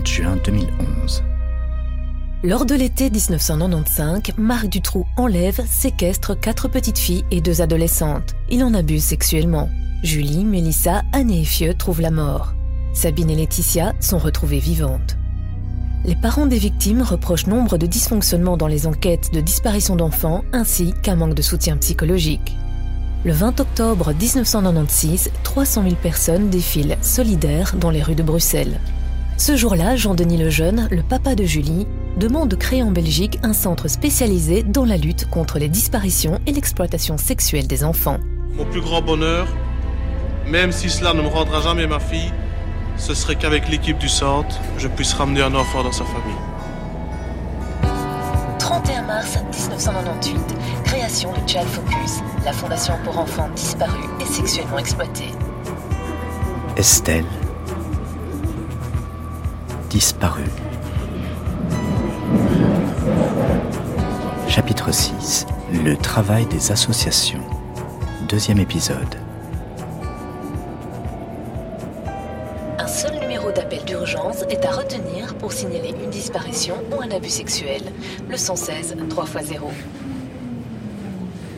30 juin 2011. Lors de l'été 1995, Marc Dutroux enlève, séquestre quatre petites filles et deux adolescentes. Il en abuse sexuellement. Julie, Mélissa, Anne et Fieu trouvent la mort. Sabine et Laetitia sont retrouvées vivantes. Les parents des victimes reprochent nombre de dysfonctionnements dans les enquêtes de disparition d'enfants ainsi qu'un manque de soutien psychologique. Le 20 octobre 1996, 300 000 personnes défilent solidaires dans les rues de Bruxelles. Ce jour-là, Jean-Denis Lejeune, le papa de Julie, demande de créer en Belgique un centre spécialisé dans la lutte contre les disparitions et l'exploitation sexuelle des enfants. Mon plus grand bonheur, même si cela ne me rendra jamais ma fille, ce serait qu'avec l'équipe du centre, je puisse ramener un enfant dans sa famille. 31 mars 1998, création de Child Focus, la fondation pour enfants disparus et sexuellement exploités. Estelle, disparue. Chapitre 6 Le travail des associations. Deuxième épisode. Un seul numéro d'appel d'urgence est à retenir pour signaler une disparition ou un abus sexuel. Le 116 3 x 0.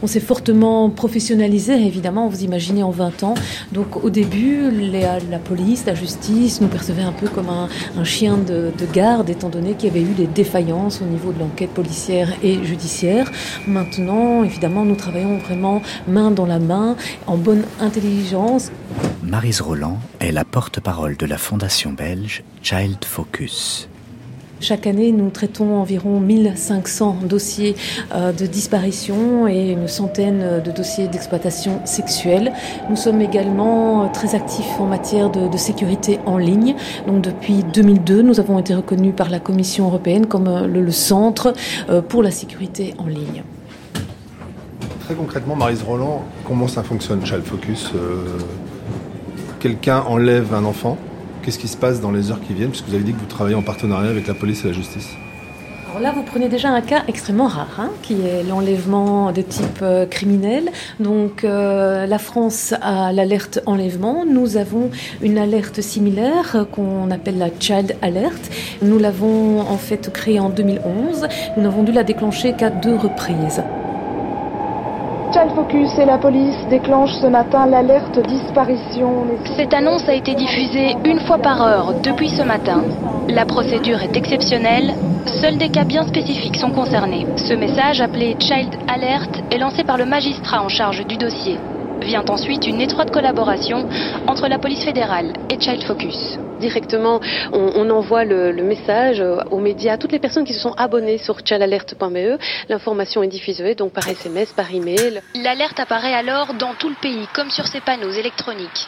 On s'est fortement professionnalisé, évidemment, vous imaginez en 20 ans. Donc au début, la police, la justice nous percevaient un peu comme un, chien de, de, garde, étant donné qu'il y avait eu des défaillances au niveau de l'enquête policière et judiciaire. Maintenant, évidemment, nous travaillons vraiment main dans la main, en bonne intelligence. Marise Roland est la porte-parole de la fondation belge Child Focus. Chaque année, nous traitons environ 1500 dossiers euh, de disparition et une centaine de dossiers d'exploitation sexuelle. Nous sommes également très actifs en matière de, sécurité en ligne. Donc depuis 2002, nous avons été reconnus par la Commission européenne comme euh, le, centre euh, pour la sécurité en ligne. Très concrètement, Marise Roland, comment ça fonctionne, Child Focus Quelqu'un enlève un enfant, Qu'est-ce qui se passe dans les heures qui viennent Puisque vous avez dit que vous travaillez en partenariat avec la police et la justice. Alors là, vous prenez déjà un cas extrêmement rare, hein, qui est l'enlèvement de type euh, criminel. Donc, euh, la France a l'alerte enlèvement. Nous avons une alerte similaire euh, qu'on appelle la Child Alert. Nous l'avons en fait créée en 2011. Nous n'avons dû la déclencher qu'à deux reprises. Child Focus et la police déclenchent ce matin l'alerte disparition. Cette annonce a été diffusée une fois par heure depuis ce matin. La procédure est exceptionnelle. Seuls des cas bien spécifiques sont concernés. Ce message, appelé Child Alert, est lancé par le magistrat en charge du dossier. Vient ensuite une étroite collaboration entre la police fédérale et Child Focus. Directement, on, envoie le, message aux médias, à toutes les personnes qui se sont abonnées sur childalert.be. L'information est diffusée donc par SMS, par email. L'alerte apparaît alors dans tout le pays, comme sur ces panneaux électroniques.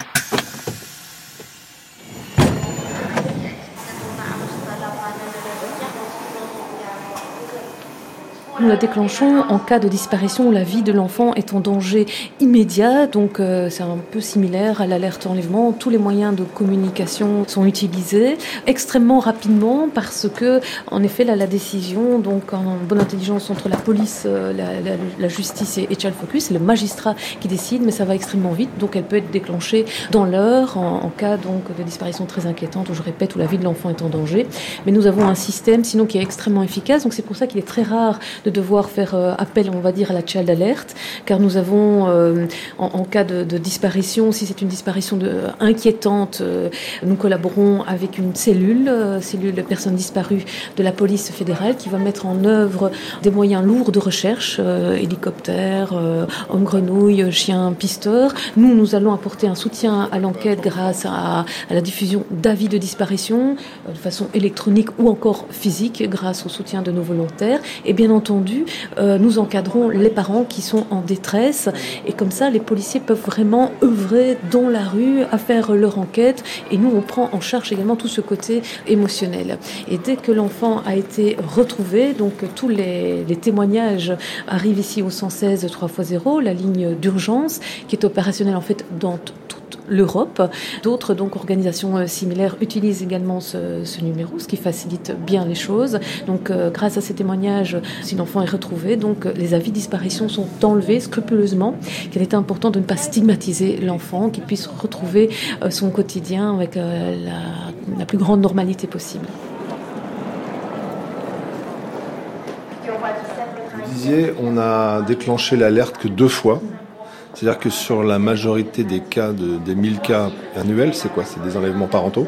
Nous la déclenchons en cas de disparition où la vie de l'enfant est en danger immédiat. Donc euh, c'est un peu similaire à l'alerte enlèvement. Tous les moyens de communication sont utilisés extrêmement rapidement parce que, en effet, la décision, donc en bonne intelligence entre la police, euh, la, justice et, Child Focus, c'est le magistrat qui décide, mais ça va extrêmement vite. Donc elle peut être déclenchée dans l'heure en, cas donc de disparition très inquiétante, où je répète, où la vie de l'enfant est en danger. Mais nous avons un système sinon qui est extrêmement efficace. Donc c'est pour ça qu'il est très rare de devoir faire euh, appel, on va dire, à la child alert, car nous avons, euh, en, cas de, disparition, si c'est une disparition de, inquiétante, euh, nous collaborons avec une cellule, cellule de personnes disparues de la police fédérale, qui va mettre en œuvre des moyens lourds de recherche, hélicoptères, hommes grenouilles, chiens pisteurs. Nous, nous allons apporter un soutien à l'enquête grâce à, à la diffusion d'avis de disparition de façon électronique ou encore physique grâce au soutien de nos volontaires. Et bien entendu, euh, nous encadrons les parents qui sont en détresse et comme ça, les policiers peuvent vraiment œuvrer dans la rue à faire leur enquête et nous, on prend en charge également tout ce côté émotionnel. Et dès que l'enfant a été retrouvé, donc tous les, témoignages arrivent ici au 116 3x0, la ligne d'urgence qui est opérationnelle en fait dans l'Europe. D'autres donc organisations similaires utilisent également ce, numéro, ce qui facilite bien les choses. Donc grâce à ces témoignages, si l'enfant est retrouvé, donc les avis de disparition sont enlevés scrupuleusement. Qu'il est important de ne pas stigmatiser l'enfant, qu'il puisse retrouver son quotidien avec la, la plus grande normalité possible. Vous disiez, on a déclenché l'alerte que deux fois. C'est-à-dire que sur la majorité des cas, de, des 1000 cas annuels, c'est quoi? C'est des enlèvements parentaux?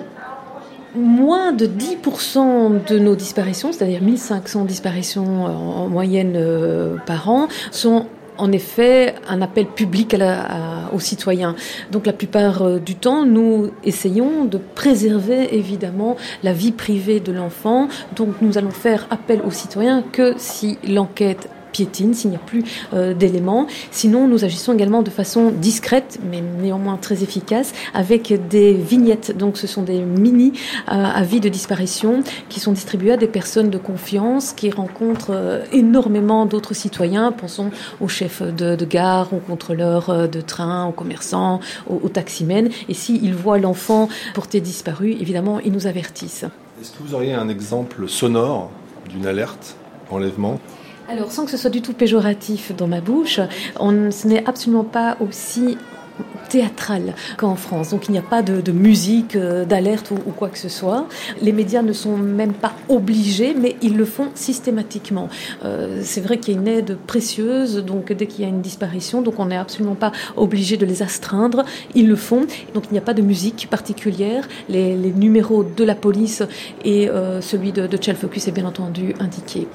Moins de 10% de nos disparitions, c'est-à-dire 1500 disparitions en moyenne euh, par an, sont en effet un appel public à la, aux citoyens. Donc la plupart euh, du temps, nous essayons de préserver évidemment la vie privée de l'enfant. Donc nous allons faire appel aux citoyens que si l'enquête s'il n'y a plus euh, d'éléments. Sinon, nous agissons également de façon discrète, mais néanmoins très efficace, avec des vignettes. Donc, ce sont des mini euh, avis de disparition qui sont distribués à des personnes de confiance qui rencontrent euh, énormément d'autres citoyens. Pensons aux chefs de, gare, aux contrôleurs de train, aux commerçants, aux, taximens. Et s'ils voient l'enfant porté disparu, évidemment, ils nous avertissent. Est-ce que vous auriez un exemple sonore d'une alerte enlèvement? Alors, sans que ce soit du tout péjoratif dans ma bouche, ce n'est absolument pas aussi théâtral qu'en France. Donc il n'y a pas de, musique, euh, d'alerte ou, quoi que ce soit. Les médias ne sont même pas obligés, mais ils le font systématiquement. Euh, c'est vrai qu'il y a une aide précieuse, donc dès qu'il y a une disparition, donc on n'est absolument pas obligé de les astreindre. Ils le font. Donc il n'y a pas de musique particulière. Les, numéros de la police et euh, celui de, de Focus est bien entendu indiqué.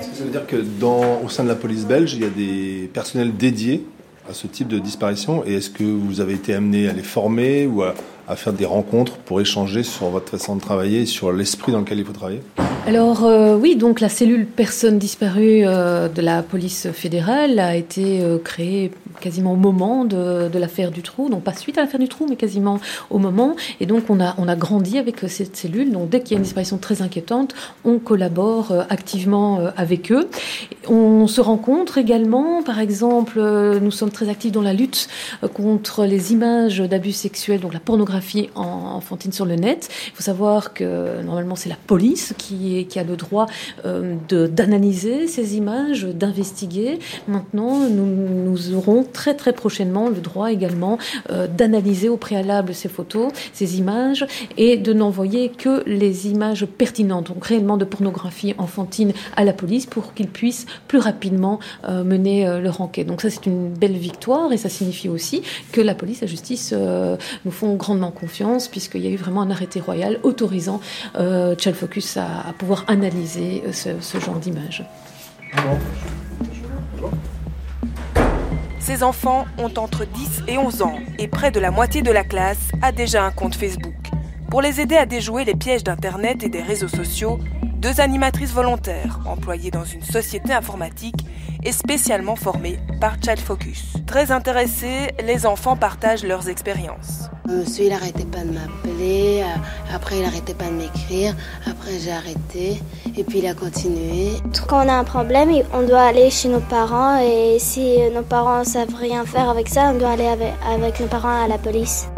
Est-ce que ça veut dire que dans, au sein de la police belge, il y a des personnels dédiés à ce type de disparition Et est-ce que vous avez été amené à les former ou à, à faire des rencontres pour échanger sur votre façon de travailler et sur l'esprit dans lequel il faut travailler? Alors euh, oui, donc la cellule personnes disparues euh, de la police fédérale a été euh, créée quasiment au moment de, l'affaire du trou, donc pas suite à l'affaire du trou, mais quasiment au moment. Et donc on a, grandi avec cette cellule. Donc dès qu'il y a une disparition très inquiétante, on collabore activement avec eux. On se rencontre également, par exemple, nous sommes très actifs dans la lutte contre les images d'abus sexuels, donc la pornographie en, enfantine sur le net. Il faut savoir que normalement c'est la police qui, qui a le droit euh, d'analyser ces images, d'investiguer. Maintenant, nous, aurons très très prochainement le droit également euh, d'analyser au préalable ces photos, ces images et de n'envoyer que les images pertinentes, donc réellement de pornographie enfantine à la police pour qu'ils puissent plus rapidement euh, mener leur enquête. Donc ça c'est une belle victoire et ça signifie aussi que la police la justice nous font grandement confiance puisqu'il y a eu vraiment un arrêté royal autorisant Child Focus à, analyser euh, ce, ce genre d'images. Ces enfants ont entre 10 et 11 ans et près de la moitié de la classe a déjà un compte Facebook. Pour les aider à déjouer les pièges d'Internet et des réseaux sociaux, deux animatrices volontaires employées dans une société informatique et spécialement formées par Child Focus. Très intéressés, les enfants partagent leurs expériences. Monsieur, il n'arrêtait pas de m'appeler, euh, après il n'arrêtait pas de m'écrire, après j'ai arrêté, et puis il a continué. Quand on a un problème, on doit aller chez nos parents, et si nos parents ne savent rien faire avec ça, on doit aller avec, avec nos parents à la police.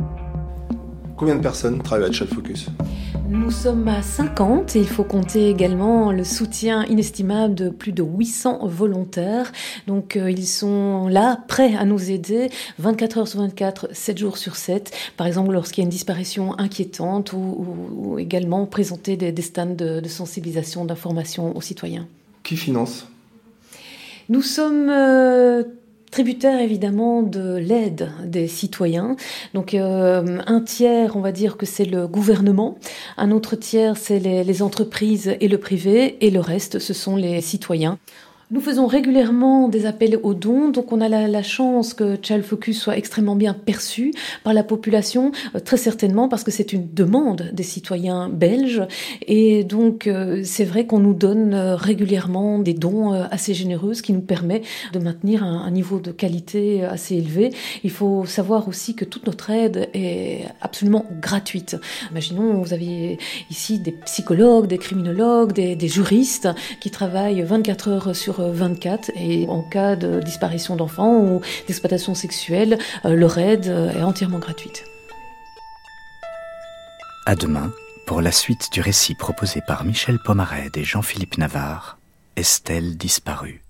Combien de personnes travaillent à Child Focus? Nous sommes à 50 et il faut compter également le soutien inestimable de plus de 800 volontaires. Donc euh, ils sont là, prêts à nous aider 24 heures sur 24, 7 jours sur 7. Par exemple, lorsqu'il y a une disparition inquiétante ou, ou, ou également présenter des, des stands de, de sensibilisation, d'information aux citoyens. Qui finance? Nous sommes euh, tributaire évidemment de l'aide des citoyens. Donc euh, un tiers, on va dire que c'est le gouvernement, un autre tiers, c'est les, les entreprises et le privé, et le reste, ce sont les citoyens. Nous faisons régulièrement des appels aux dons, donc on a la, chance que Child Focus soit extrêmement bien perçu par la population, euh, très certainement parce que c'est une demande des citoyens belges, et donc euh, c'est vrai qu'on nous donne euh, régulièrement des dons assez généreux, ce qui nous permet de maintenir un, niveau de qualité assez élevé. Il faut savoir aussi que toute notre aide est absolument gratuite. Imaginons, vous avez ici des psychologues, des criminologues, des, des juristes qui travaillent 24 heures sur 24 et en cas de disparition d'enfants ou d'exploitation sexuelle, leur aide est entièrement gratuite. À demain pour la suite du récit proposé par Michel Pomarède et Jean-Philippe Navarre, Estelle disparue.